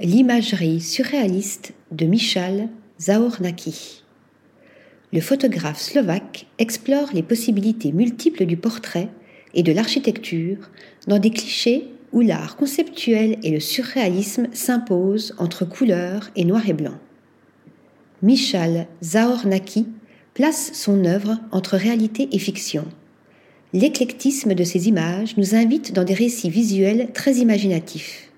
L'imagerie surréaliste de Michal Zaornaki. Le photographe slovaque explore les possibilités multiples du portrait et de l'architecture dans des clichés où l'art conceptuel et le surréalisme s'imposent entre couleur et noir et blanc. Michal Zaornaki place son œuvre entre réalité et fiction. L'éclectisme de ses images nous invite dans des récits visuels très imaginatifs.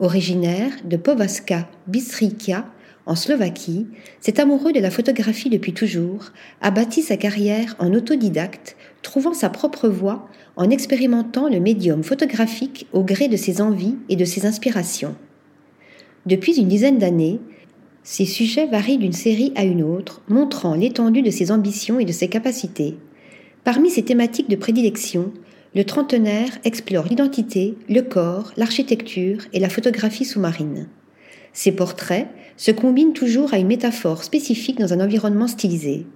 Originaire de Povaska Bystrica, en Slovaquie, cet amoureux de la photographie depuis toujours a bâti sa carrière en autodidacte, trouvant sa propre voie en expérimentant le médium photographique au gré de ses envies et de ses inspirations. Depuis une dizaine d'années, ses sujets varient d'une série à une autre, montrant l'étendue de ses ambitions et de ses capacités. Parmi ses thématiques de prédilection, le trentenaire explore l'identité, le corps, l'architecture et la photographie sous-marine. Ses portraits se combinent toujours à une métaphore spécifique dans un environnement stylisé.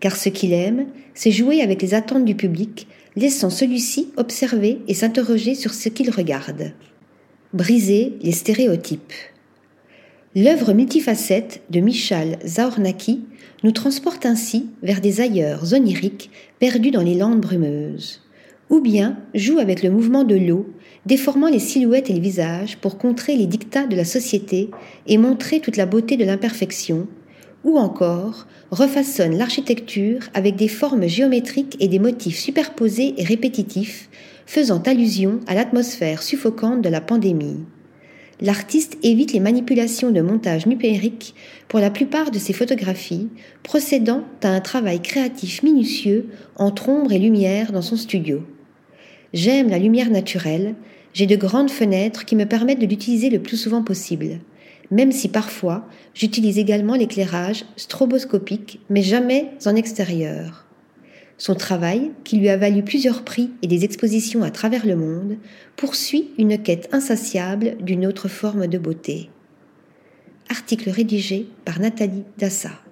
Car ce qu'il aime, c'est jouer avec les attentes du public, laissant celui-ci observer et s'interroger sur ce qu'il regarde. Briser les stéréotypes. L'œuvre multifacette de Michal Zaornaki nous transporte ainsi vers des ailleurs oniriques perdus dans les landes brumeuses ou bien joue avec le mouvement de l'eau, déformant les silhouettes et les visages pour contrer les dictats de la société et montrer toute la beauté de l'imperfection, ou encore refaçonne l'architecture avec des formes géométriques et des motifs superposés et répétitifs, faisant allusion à l'atmosphère suffocante de la pandémie. L'artiste évite les manipulations de montage numérique pour la plupart de ses photographies, procédant à un travail créatif minutieux entre ombre et lumière dans son studio. J'aime la lumière naturelle, j'ai de grandes fenêtres qui me permettent de l'utiliser le plus souvent possible, même si parfois j'utilise également l'éclairage stroboscopique, mais jamais en extérieur. Son travail, qui lui a valu plusieurs prix et des expositions à travers le monde, poursuit une quête insatiable d'une autre forme de beauté. Article rédigé par Nathalie Dassa.